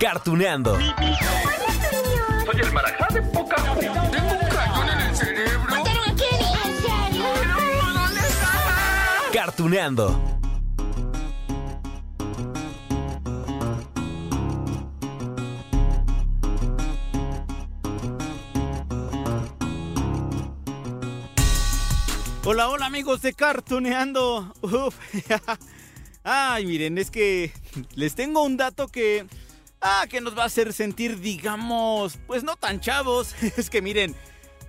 Cartuneando. Soy el marajá de poca Tengo un cañón en el cerebro. ¡Mataron a Kenny! ¿En serio? ¿Dónde estaba? Cartuneando. Hola, hola amigos de Cartuneando. Uf. Ay, miren, es que les tengo un dato que... Ah, que nos va a hacer sentir, digamos, pues no tan chavos. Es que miren,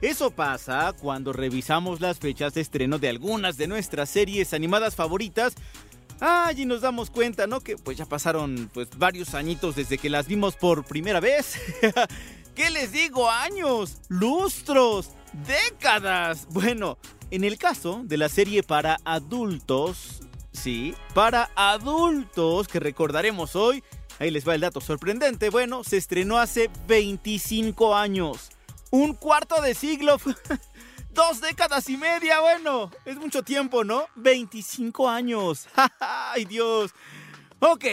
eso pasa cuando revisamos las fechas de estreno de algunas de nuestras series animadas favoritas. Ay, y nos damos cuenta, ¿no? Que pues ya pasaron pues varios añitos desde que las vimos por primera vez. ¿Qué les digo? Años, lustros, décadas. Bueno, en el caso de la serie para adultos, sí, para adultos que recordaremos hoy, ahí les va el dato sorprendente, bueno, se estrenó hace 25 años. Un cuarto de siglo, dos décadas y media, bueno, es mucho tiempo, ¿no? 25 años. ¡Ay, Dios! Ok,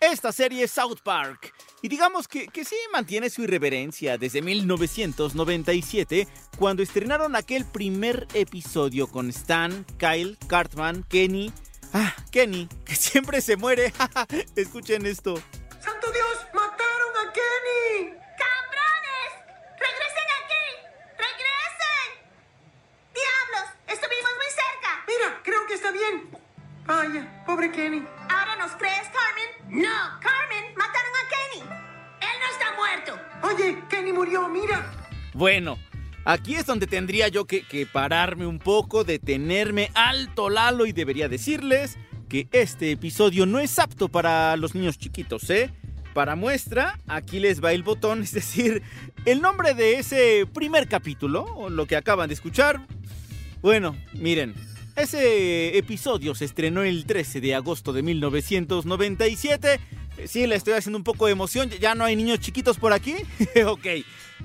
esta serie es South Park. Y digamos que, que sí mantiene su irreverencia desde 1997, cuando estrenaron aquel primer episodio con Stan, Kyle, Cartman, Kenny. Ah, Kenny, que siempre se muere. Escuchen esto. ¡Santo Dios! ¡Mataron a Kenny! ¡Cabrones! ¡Regresen aquí! ¡Regresen! ¡Diablos! ¡Estuvimos muy cerca! Mira, creo que está bien. Vaya, pobre Kenny. ¿Ahora nos crees, Carmen? No, Carmen, mataron a Kenny. Él no está muerto. Oye, Kenny murió, mira. Bueno, aquí es donde tendría yo que, que pararme un poco, detenerme alto Lalo y debería decirles que este episodio no es apto para los niños chiquitos, ¿eh? Para muestra, aquí les va el botón, es decir, el nombre de ese primer capítulo, o lo que acaban de escuchar. Bueno, miren, ese episodio se estrenó el 13 de agosto de 1997. Eh, Sí, le estoy haciendo un poco de emoción. ¿Ya no hay niños chiquitos por aquí? ok.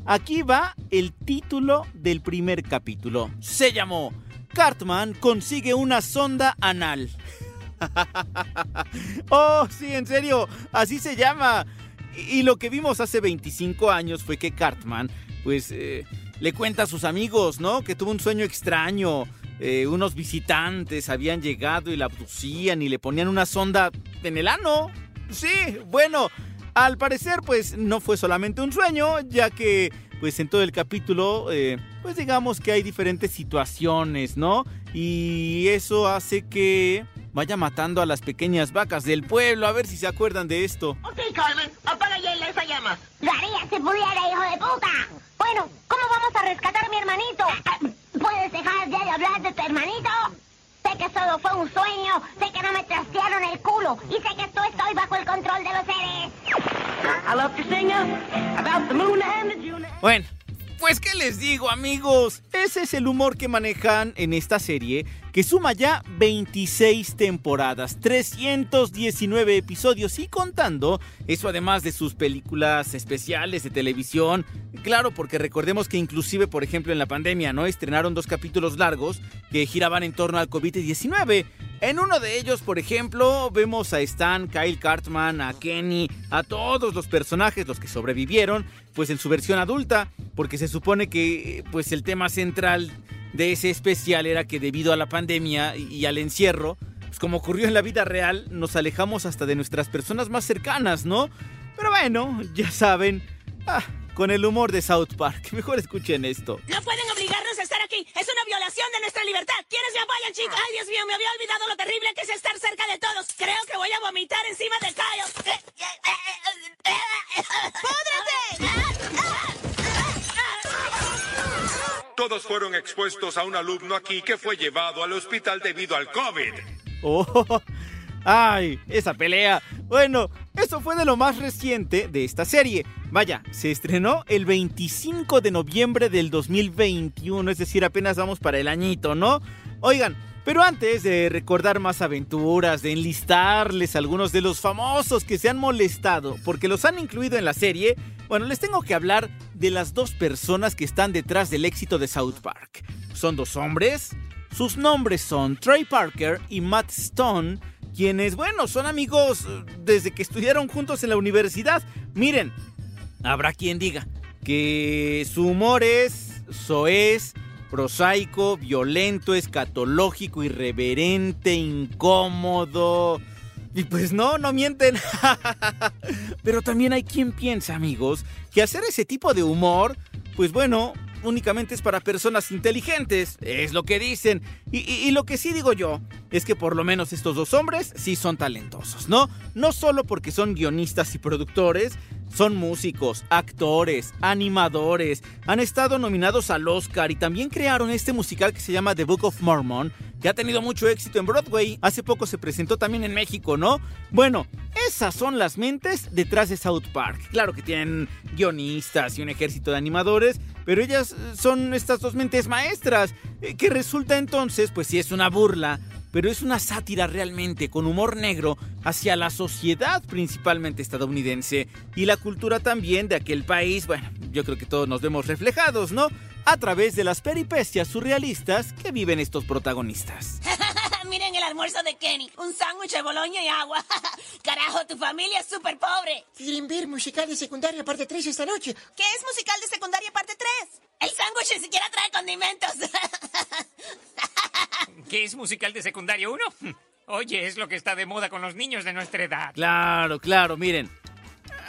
Aquí va el título del primer capítulo. Se llamó Cartman consigue una sonda anal. oh, sí, en serio, así se llama. Y, lo que vimos hace 25 años fue que Cartman, pues, eh, le cuenta a sus amigos, ¿no? Que tuvo un sueño extraño. Eh, unos visitantes habían llegado y la abducían y le ponían una sonda en el ano. Sí, bueno, al parecer pues no fue solamente un sueño, ya que pues en todo el capítulo eh, pues digamos que hay diferentes situaciones, ¿no? Y eso hace que vaya matando a las pequeñas vacas del pueblo, a ver si se acuerdan de esto. Ok, Carmen, apaga ya esa llama. Lo haría si pudiera, hijo de puta. Bueno, ¿cómo vamos a rescatar a mi hermanito? ¿Puedes dejar ya de hablar de tu hermanito? Sé que solo fue un sueño, sé que no me trastearon el culo y sé que tú estoy bajo el control de los seres. Bueno, pues qué les digo amigos, ese es el humor que manejan en esta serie que suma ya 26 temporadas, 319 episodios y contando, eso además de sus películas especiales de televisión, claro porque recordemos que inclusive por ejemplo en la pandemia, ¿no? Estrenaron dos capítulos largos que giraban en torno al COVID-19. En uno de ellos, por ejemplo, vemos a Stan, Kyle Cartman, a Kenny, a todos los personajes, los que sobrevivieron, pues en su versión adulta, porque se supone que pues el tema central de ese especial era que debido a la pandemia y al encierro, pues como ocurrió en la vida real, nos alejamos hasta de nuestras personas más cercanas, ¿no? Pero bueno, ya saben, ah, con el humor de South Park, mejor escuchen esto. No pueden obligarnos a estar aquí. Es una violación de nuestra libertad. ¿Quiénes me apoyan, chicos? Ay, Dios mío, me había olvidado lo terrible que es estar cerca de todos. Creo que voy a vomitar encima de Kyle. Todos todos fueron expuestos a un alumno aquí que fue llevado al hospital debido al COVID. Oh, ay, esa pelea. Bueno, eso fue de lo más reciente de esta serie. Vaya, se estrenó el 25 de noviembre del 2021, es decir, apenas vamos para el añito, ¿no? Oigan, pero antes de recordar más aventuras, de enlistarles algunos de los famosos que se han molestado porque los han incluido en la serie, bueno, les tengo que hablar de las dos personas que están detrás del éxito de South Park. Son dos hombres, sus nombres son Trey Parker y Matt Stone, quienes, bueno, son amigos eh, desde que estudiaron juntos en la universidad. Miren, habrá quien diga que su humor es soez, prosaico, violento, escatológico, irreverente, incómodo. Y pues no, no mienten. Pero también hay quien piensa, amigos, que hacer ese tipo de humor, pues bueno, únicamente es para personas inteligentes, es lo que dicen. Y, y- lo que sí digo yo es que por lo menos estos dos hombres sí son talentosos, ¿no? No solo porque son guionistas y productores, son músicos, actores, animadores, han estado nominados al Oscar y también crearon este musical que se llama The Book of Mormon, que ha tenido mucho éxito en Broadway. Hace poco se presentó también en México, ¿no? Bueno, esas son las mentes detrás de South Park. Claro que tienen guionistas y un ejército de animadores, pero ellas eh, son estas dos mentes maestras, eh, que resulta entonces, pues sí es una burla, pero es una sátira realmente con humor negro hacia la sociedad principalmente estadounidense y la cultura también de aquel país. Bueno, yo creo que todos nos vemos reflejados, ¿no? A través de las peripecias surrealistas que viven estos protagonistas. Miren el almuerzo de Kenny. Un sándwich de boloña y agua. Carajo, tu familia es súper pobre. Quieren ver musical de secundaria parte 3 esta noche. ¿Qué es musical de secundaria parte 3? El sándwich ni siquiera trae condimentos. ¿Qué es musical de secundaria 1? Oye, es lo que está de moda con los niños de nuestra edad. Claro, claro, miren.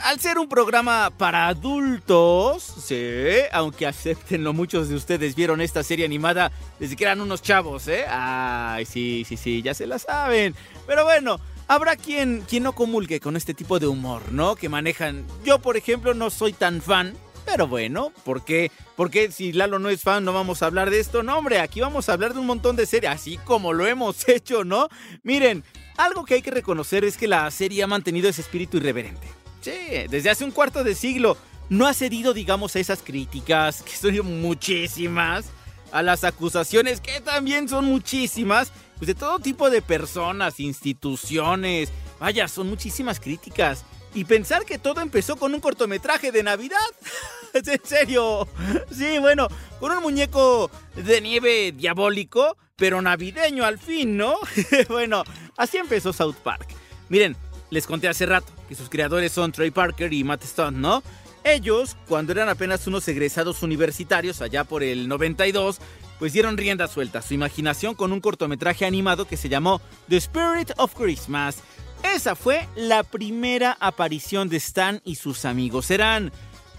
Al ser un programa para adultos, sí, aunque acéptenlo, muchos de ustedes vieron esta serie animada desde que eran unos chavos, ¿eh? Ay, sí, sí, sí, ya se la saben. Pero bueno, habrá quien, quien no comulgue con este tipo de humor, ¿no? Que manejan. Yo, por ejemplo, no soy tan fan, pero bueno, ¿por qué? Porque si Lalo no es fan, no vamos a hablar de esto. No, hombre, aquí vamos a hablar de un montón de series, así como lo hemos hecho, ¿no? Miren, algo que hay que reconocer es que la serie ha mantenido ese espíritu irreverente. Sí, desde hace un cuarto de siglo no ha cedido, digamos, a esas críticas, que son muchísimas, a las acusaciones, que también son muchísimas, pues de todo tipo de personas, instituciones. Vaya, son muchísimas críticas. Y pensar que todo empezó con un cortometraje de Navidad. ¿Es en serio? Sí, bueno, con un muñeco de nieve diabólico, pero navideño al fin, ¿no? bueno, así empezó South Park. Miren, les conté hace rato que sus creadores son Trey Parker y Matt Stone, ¿no? Ellos, cuando eran apenas unos egresados universitarios allá por el 92, pues dieron rienda suelta a su imaginación con un cortometraje animado que se llamó The Spirit of Christmas. Esa fue la primera aparición de Stan y sus amigos. Eran,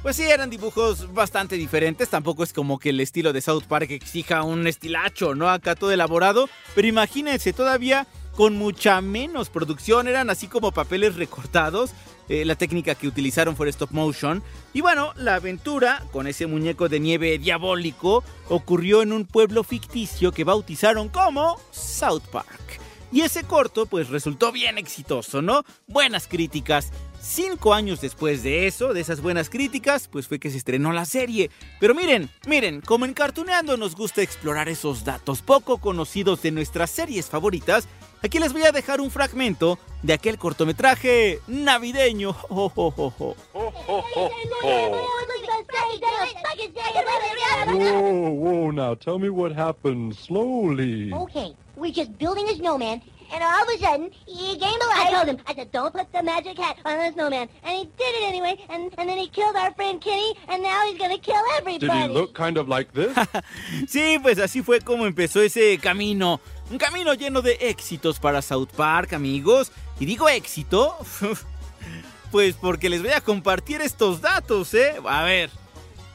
pues sí, eran dibujos bastante diferentes. Tampoco es como que el estilo de South Park exija un estilacho, ¿no? Acá todo elaborado. Pero imagínense, todavía con mucha menos producción. Eran así como papeles recortados. Eh, la técnica que utilizaron fue stop motion. Y bueno, la aventura con ese muñeco de nieve diabólico ocurrió en un pueblo ficticio que bautizaron como South Park. Y ese corto pues resultó bien exitoso, ¿no? Buenas críticas. Cinco años después de eso, de esas buenas críticas, pues fue que se estrenó la serie. Pero miren, miren, como en Cartuneando nos gusta explorar esos datos poco conocidos de nuestras series favoritas, aquí les voy a dejar un fragmento de aquel cortometraje navideño. Oh, oh, oh, oh. Whoa, whoa, now tell me what happened slowly. Okay, we're just building a snowman, and all of a sudden, he gained a life. I told him, I said, don't put the magic hat on the snowman. And he did it anyway, and, and then he killed our friend Kenny, and now he's gonna kill Did everybody. he look kind of like this? Sí, pues así fue como empezó ese camino. Un camino lleno de éxitos para South Park, amigos. Y digo éxito, pues porque les voy a compartir estos datos, ¿eh? A ver,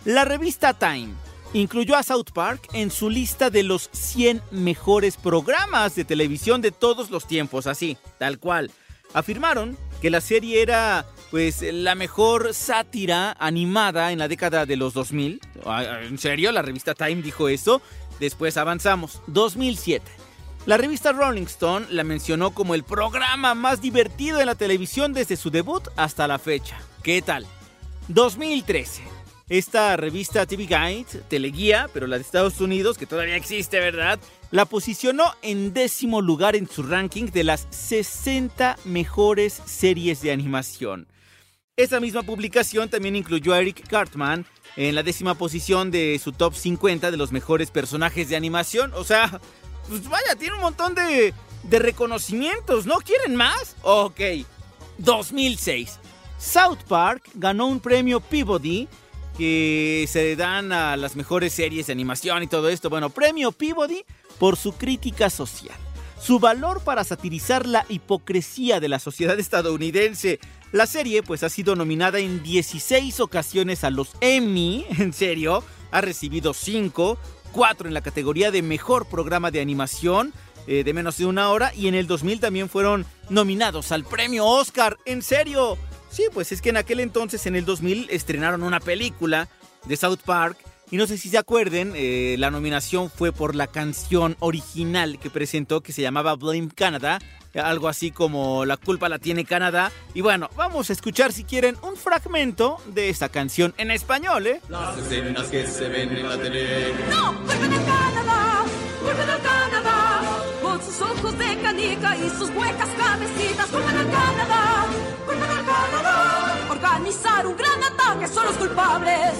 la revista Time incluyó a South Park en su lista de los 100 mejores programas de televisión de todos los tiempos, así, tal cual. Afirmaron que la serie era pues la mejor sátira animada en la década de los 2000. Ah, ¿En serio? La revista Time dijo eso. Después avanzamos. 2007. La revista Rolling Stone la mencionó como el programa más divertido en la televisión desde su debut hasta la fecha. ¿Qué tal? 2013. Esta revista TV Guide, Teleguía, pero la de Estados Unidos, que todavía existe, ¿verdad? La posicionó en décimo lugar en su ranking de las 60 mejores series de animación. Esa misma publicación también incluyó a Eric Cartman en la décima posición de su top 50 de los mejores personajes de animación. O sea, pues vaya, tiene un montón de, de reconocimientos, ¿no? ¿Quieren más? Ok. 2006. South Park ganó un premio Peabody que se dan a las mejores series de animación y todo esto. Bueno, premio Peabody por su crítica social. Su valor para satirizar la hipocresía de la sociedad estadounidense. La serie pues ha sido nominada en 16 ocasiones a los Emmy, en serio, ha recibido 5, 4 en la categoría de mejor programa de animación eh, de menos de una hora y en el 2000 también fueron nominados al premio Oscar, en serio. Sí, pues es que en aquel entonces, en el 2000, estrenaron una película de South Park. Y no sé si se acuerden, eh, la nominación fue por la canción original que presentó que se llamaba Blame Canada. Algo así como La culpa la tiene Canadá. Y bueno, vamos a escuchar si quieren un fragmento de esta canción en español, ¿eh? Las escenas que se ven en la tele. ¡No! ¡Vuelven a Canadá! ¡Vuelven a Canadá! Con sus ojos de canica y sus huecas cabecitas. ¡Vuelven a Canadá! ¡Vuelven a Canadá! Organizar un gran ataque son los culpables.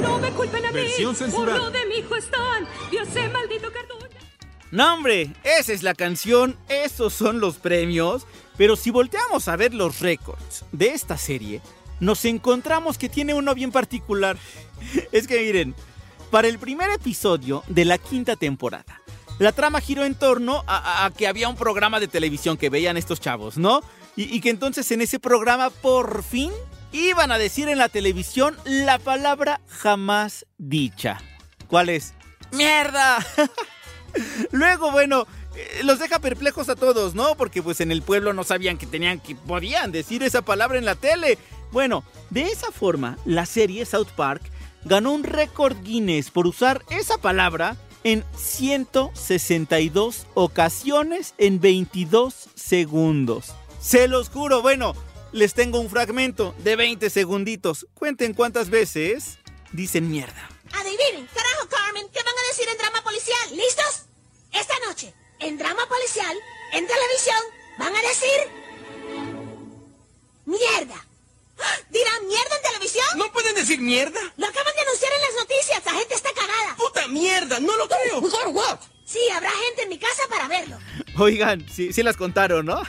No me culpen a mí. Por lo de mi hijo están. Vio ese maldito cartón. No, hombre, esa es la canción, esos son los premios. Pero si volteamos a ver los récords de esta serie, nos encontramos que tiene uno bien particular. Es que miren, para el primer episodio de la quinta temporada, la trama giró en torno a, que había un programa de televisión que veían estos chavos, ¿no? Y, y que entonces en ese programa por fin iban a decir en la televisión la palabra jamás dicha. ¿Cuál es? ¡Mierda! Luego, bueno, eh, los deja perplejos a todos, ¿no? Porque pues en el pueblo no sabían que tenían que podían decir esa palabra en la tele. Bueno, de esa forma, la serie South Park ganó un récord Guinness por usar esa palabra en 162 ocasiones en 22 segundos. Se los juro, bueno, les tengo un fragmento de 20 segunditos. Cuenten cuántas veces dicen mierda. Adivinen, carajo, Carmen, ¿qué van a decir en drama policial? ¿Listos? Esta noche, en drama policial, en televisión, van a decir... ¡Mierda! ¡Ah! ¿Dirán mierda en televisión? ¿No pueden decir mierda? Lo acaban de anunciar en las noticias, la gente está cagada. ¡Puta mierda! ¡No lo creo! Sí, habrá gente en mi casa para verlo. Oigan, sí, sí las contaron, ¿no?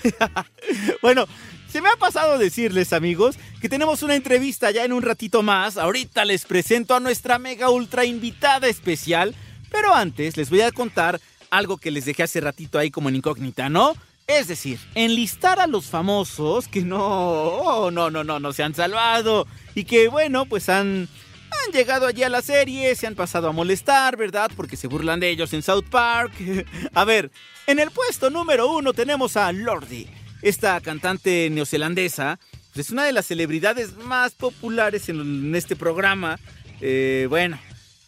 bueno, se me ha pasado decirles, amigos, que tenemos una entrevista ya en un ratito más. Ahorita les presento a nuestra mega ultra invitada especial. Pero antes les voy a contar algo que les dejé hace ratito ahí como en incógnita, ¿no? Es decir, enlistar a los famosos que no, oh, no, no, no, no se han salvado y que, bueno, pues han, han llegado allí a la serie, se han pasado a molestar, ¿verdad? Porque se burlan de ellos en South Park. a ver, en el puesto número uno tenemos a Lordi, esta cantante neozelandesa. es una de las celebridades más populares en, en este programa. Eh, bueno,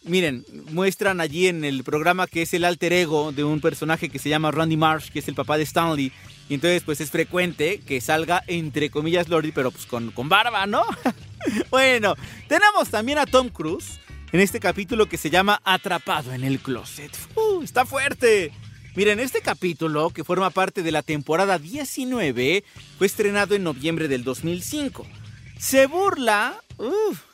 miren, muestran allí en el programa que es el alter ego de un personaje que se llama Randy Marsh, que es el papá de Stanley. Y entonces, pues es frecuente que salga, entre comillas, Lordi, pero pues con, con barba, ¿no? bueno, tenemos también a Tom Cruise en este capítulo que se llama Atrapado en el Closet. ¡Uh, está fuerte! Miren, este capítulo, que forma parte de la temporada 19, fue estrenado en noviembre del 2005. Se burla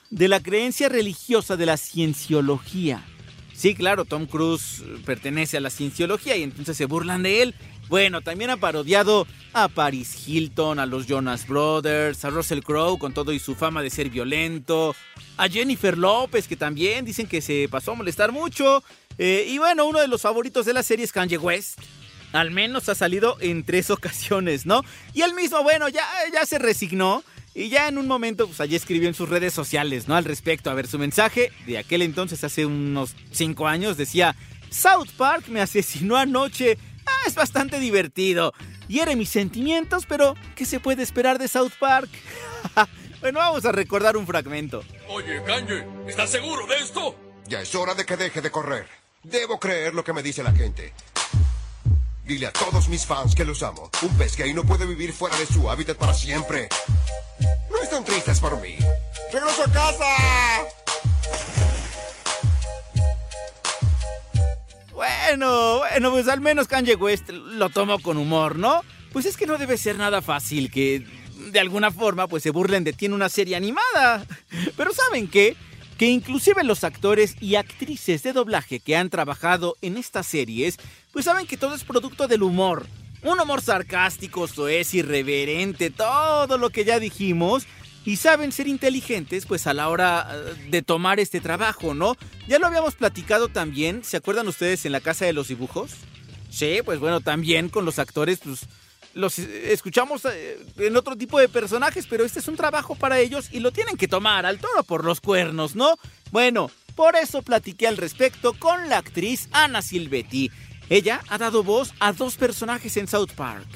de la creencia religiosa de la cienciología. Sí, claro, Tom Cruise pertenece a la cienciología y entonces se burlan de él. Bueno, también ha parodiado a Paris Hilton, a los Jonas Brothers, a Russell Crowe con todo y su fama de ser violento, a Jennifer López que también dicen que se pasó a molestar mucho. Eh, y bueno, uno de los favoritos de la serie es Kanye West. Al menos ha salido en tres ocasiones, ¿no? Y él mismo, bueno, ya, ya se resignó. Y ya en un momento, pues allí escribió en sus redes sociales, ¿no? Al respecto, a ver, su mensaje de aquel entonces, hace unos cinco años, decía, South Park me asesinó anoche. Es bastante divertido. Hiere mis sentimientos, pero ¿qué se puede esperar de South Park? bueno, vamos a recordar un fragmento. Oye, Kanye, ¿estás seguro de esto? Ya es hora de que deje de correr. Debo creer lo que me dice la gente. Dile a todos mis fans que los amo. Un pez que ahí no puede vivir fuera de su hábitat para siempre. No están tristes por mí. ¡Regreso a casa! Bueno, bueno, pues al menos Kanye West lo tomó con humor, ¿no? Pues es que no debe ser nada fácil que de alguna forma pues se burlen de ti en una serie animada. Pero ¿saben qué? Que inclusive los actores y actrices de doblaje que han trabajado en estas series, pues saben que todo es producto del humor. Un humor sarcástico, soez, irreverente, todo lo que ya dijimos. Y saben ser inteligentes, pues a la hora eh, de tomar este trabajo, ¿no? Ya lo habíamos platicado también, ¿se acuerdan ustedes en la Casa de los Dibujos? Sí, pues bueno, también con los actores, pues los escuchamos eh, en otro tipo de personajes, pero este es un trabajo para ellos y lo tienen que tomar al toro por los cuernos, ¿no? Bueno, por eso platiqué al respecto con la actriz Ana Silvetti. Ella ha dado voz a dos personajes en South Park.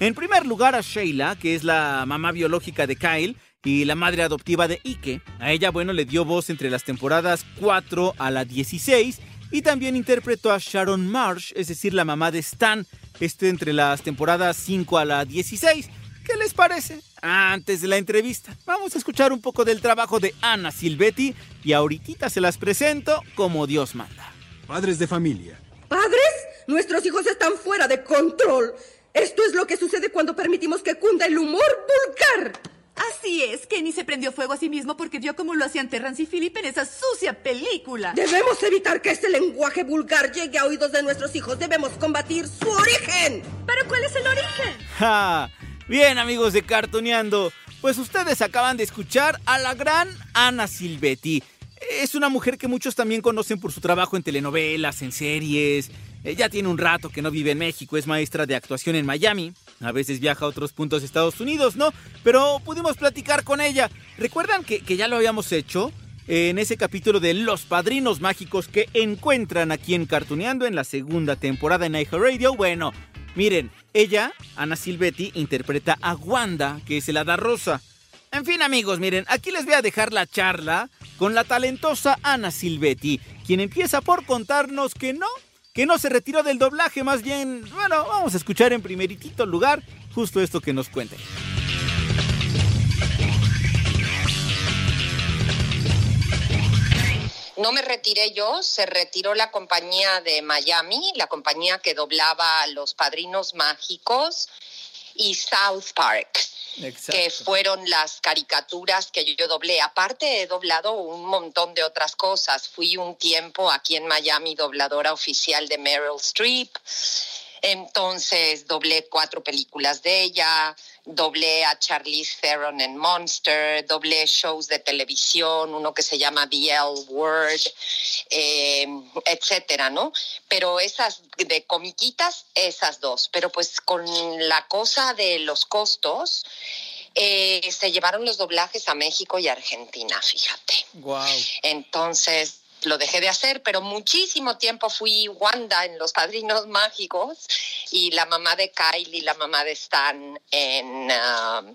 En primer lugar a Sheila, que es la mamá biológica de Kyle y la madre adoptiva de Ike. A ella, bueno, le dio voz entre las temporadas 4 a la 16 y también interpretó a Sharon Marsh, es decir, la mamá de Stan, este entre las temporadas 5 a la 16. ¿Qué les parece? Antes de la entrevista, vamos a escuchar un poco del trabajo de Ana Silvetti y ahorita se las presento como Dios manda. Padres de familia. ¿Padres? Nuestros hijos están fuera de control. Esto es lo que sucede cuando permitimos que cunda el humor vulgar. Así es, Kenny se prendió fuego a sí mismo porque vio cómo lo hacían Terrance y Philip en esa sucia película. Debemos evitar que este lenguaje vulgar llegue a oídos de nuestros hijos. Debemos combatir su origen. ¿Pero cuál es el origen? ¡Ja! Bien, amigos de Cartoneando, pues ustedes acaban de escuchar a la gran Ana Silvetti. Es una mujer que muchos también conocen por su trabajo en telenovelas, en series. Ya tiene un rato que no vive en México, es maestra de actuación en Miami. A veces viaja a otros puntos de Estados Unidos, ¿no? Pero pudimos platicar con ella. ¿Recuerdan que, ya lo habíamos hecho? En ese capítulo de Los Padrinos Mágicos que encuentran aquí en Cartuneando en la segunda temporada en Radio. Bueno, miren, ella, Ana Silvetti, interpreta a Wanda, que es el hada rosa. En fin, amigos, miren, aquí les voy a dejar la charla con la talentosa Ana Silvetti, quien empieza por contarnos que no, que no se retiró del doblaje, más bien, bueno, vamos a escuchar en primeritito lugar justo esto que nos cuenta. No me retiré yo, se retiró la compañía de Miami, la compañía que doblaba Los Padrinos Mágicos y South Park, que fueron las caricaturas que yo, yo doblé. Aparte he doblado un montón de otras cosas. Fui un tiempo aquí en Miami dobladora oficial de Meryl Streep. Entonces doblé cuatro películas de ella, doblé a Charlize Theron en Monster, doblé shows de televisión, uno que se llama BL Word, eh, etcétera, ¿no? Pero esas de comiquitas, esas dos. Pero pues con la cosa de los costos, eh, se llevaron los doblajes a México y Argentina, fíjate. Wow. Entonces lo dejé de hacer, pero muchísimo tiempo fui Wanda en Los Padrinos Mágicos y la mamá de Kyle y la mamá de Stan en, um,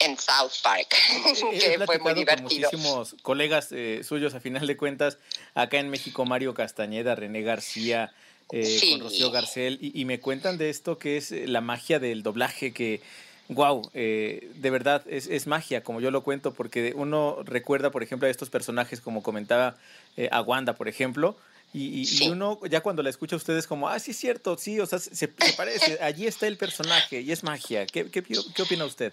en South Park, que He fue muy con divertido. muchísimos colegas eh, suyos, a final de cuentas, acá en México, Mario Castañeda, René García, eh, Sí. con Rocío Garcel, y, y me cuentan de esto que es eh, la magia del doblaje, que, wow, de verdad es, es magia, como yo lo cuento, porque uno recuerda, por ejemplo, a estos personajes, como comentaba eh, a Wanda, por ejemplo, y, y- y uno ya cuando la escucha a ustedes como, ah, sí es cierto, sí, o sea, se, se parece, allí está el personaje y es magia. ¿Qué, qué, qué opina usted?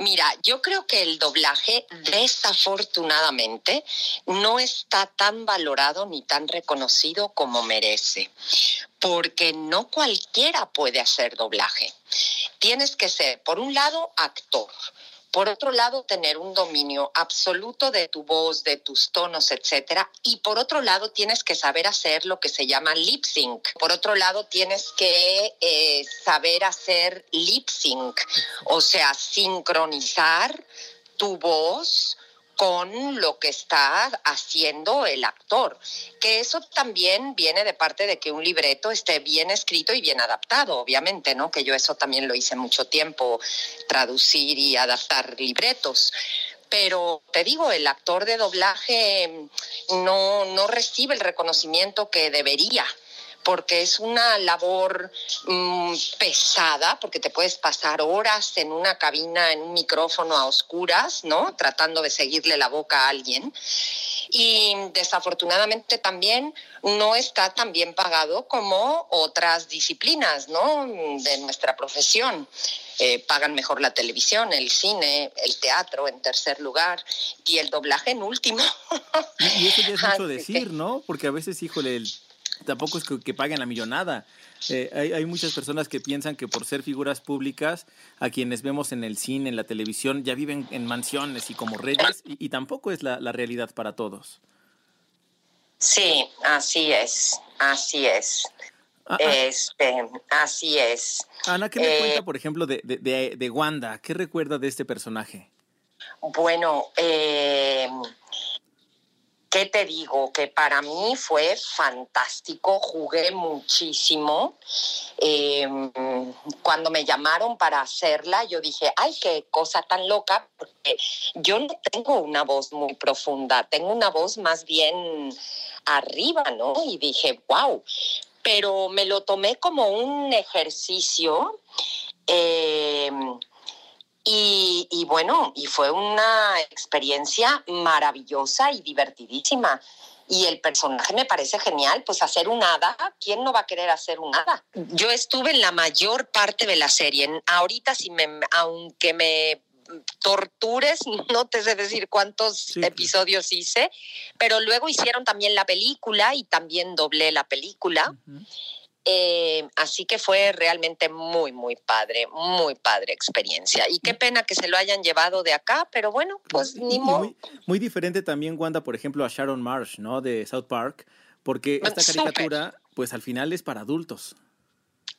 Mira, yo creo que el doblaje, desafortunadamente, no está tan valorado ni tan reconocido como merece, porque no cualquiera puede hacer doblaje. Tienes que ser, por un lado, actor. Por otro lado, tener un dominio absoluto de tu voz, de tus tonos, etcétera. Y por otro lado, tienes que saber hacer lo que se llama lip sync. Por otro lado, tienes que eh, saber hacer lip sync, o sea, sincronizar tu voz con lo que está haciendo el actor. Que eso también viene de parte de que un libreto esté bien escrito y bien adaptado, obviamente, ¿no? Que yo eso también lo hice mucho tiempo, traducir y adaptar libretos pero te digo, el actor de doblaje no, no recibe el reconocimiento que debería porque es una labor mm, pesada, porque te puedes pasar horas en una cabina, en un micrófono a oscuras, ¿no? Tratando de seguirle la boca a alguien. Y desafortunadamente también no está tan bien pagado como otras disciplinas, ¿no? De nuestra profesión. Eh, pagan mejor la televisión, el cine, el teatro en tercer lugar y el doblaje en último. Y, eso ya es mucho decir, ¿no? Porque a veces, híjole, el tampoco es que, paguen la millonada. Eh, hay, muchas personas que piensan que por ser figuras públicas, a quienes vemos en el cine, en la televisión, ya viven en mansiones y como reyes, y, tampoco es la, realidad para todos. Sí, así es, así es. Ah, ah. este, así es. Ana, ¿qué me cuenta, eh, por ejemplo, de, de, de, Wanda? ¿Qué recuerda de este personaje? Bueno, eh, ¿qué te digo? Que para mí fue fantástico, jugué muchísimo. Em, cuando me llamaron para hacerla, yo dije, ay, qué cosa tan loca, porque yo no tengo una voz muy profunda, tengo una voz más bien arriba, ¿no? Y dije, wow, pero me lo tomé como un ejercicio. Eh, y, bueno, y fue una experiencia maravillosa y divertidísima. Y el personaje me parece genial, pues hacer un hada, ¿quién no va a querer hacer un hada? Yo estuve en la mayor parte de la serie. Ahorita, si me, aunque me tortures, no te sé decir cuántos episodios hice, pero luego hicieron también la película y también doblé la película. Eh, así que fue realmente muy, muy padre, muy padre experiencia. Y qué pena que se lo hayan llevado de acá, pero bueno, pues ni modo. Muy, diferente también, Wanda, por ejemplo, a Sharon Marsh, ¿no? De South Park, porque esta caricatura, pues al final es para adultos.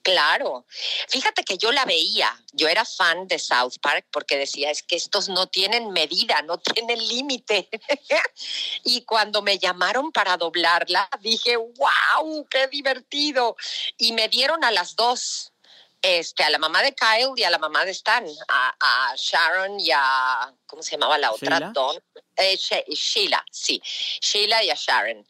Claro. Fíjate que yo la veía. Yo era fan de South Park porque decía, es que estos no tienen medida, no tienen límite. y cuando me llamaron para doblarla, dije, wow, qué divertido. Y me dieron a las dos este, a la mamá de Kyle y a la mamá de Stan, a, Sharon y a, ¿cómo se llamaba la otra? Don, eh, Sheila, sí, Sheila y a Sharon.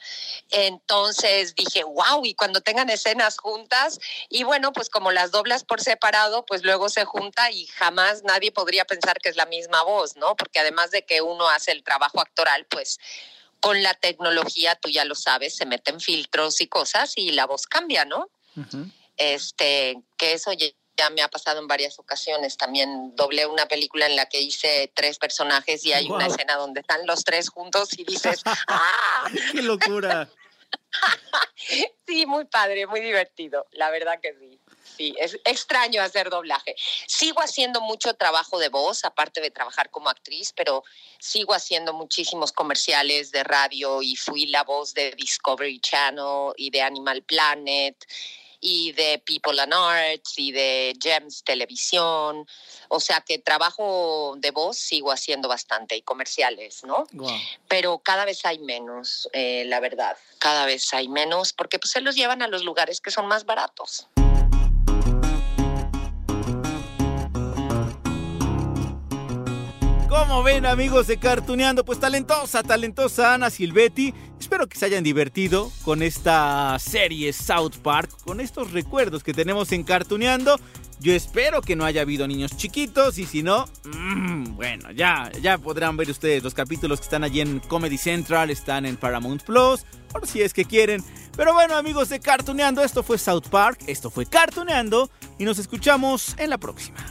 Entonces dije, wow, y cuando tengan escenas juntas, y bueno, pues como las doblas por separado, pues luego se junta y jamás nadie podría pensar que es la misma voz, ¿no? Porque además de que uno hace el trabajo actoral, pues con la tecnología, tú ya lo sabes, se meten filtros y cosas y la voz cambia, ¿no? Este, que eso ya me ha pasado en varias ocasiones. También doblé una película en la que hice tres personajes y hay una escena donde están los tres juntos y dices, ¡ah! ¡Qué locura! sí, muy padre, muy divertido, la verdad que sí. Sí, es extraño hacer doblaje. Sigo haciendo mucho trabajo de voz, aparte de trabajar como actriz, pero sigo haciendo muchísimos comerciales de radio y fui la voz de Discovery Channel y de Animal Planet y de People and Arts y de Gems Televisión. O sea que trabajo de voz sigo haciendo bastante y comerciales, ¿no? Pero cada vez hay menos, eh, la verdad. Cada vez hay menos porque pues se los llevan a los lugares que son más baratos. Ven amigos de Cartuneando, pues talentosa, talentosa Ana Silvetti. Espero que se hayan divertido con esta serie South Park, con estos recuerdos que tenemos en Cartuneando. Yo espero que no haya habido niños chiquitos y si no, mmm, bueno, ya, ya podrán ver ustedes los capítulos que están allí en Comedy Central, están en Paramount Plus, por si es que quieren. Pero bueno amigos de Cartuneando, esto fue South Park, esto fue Cartuneando y nos escuchamos en la próxima.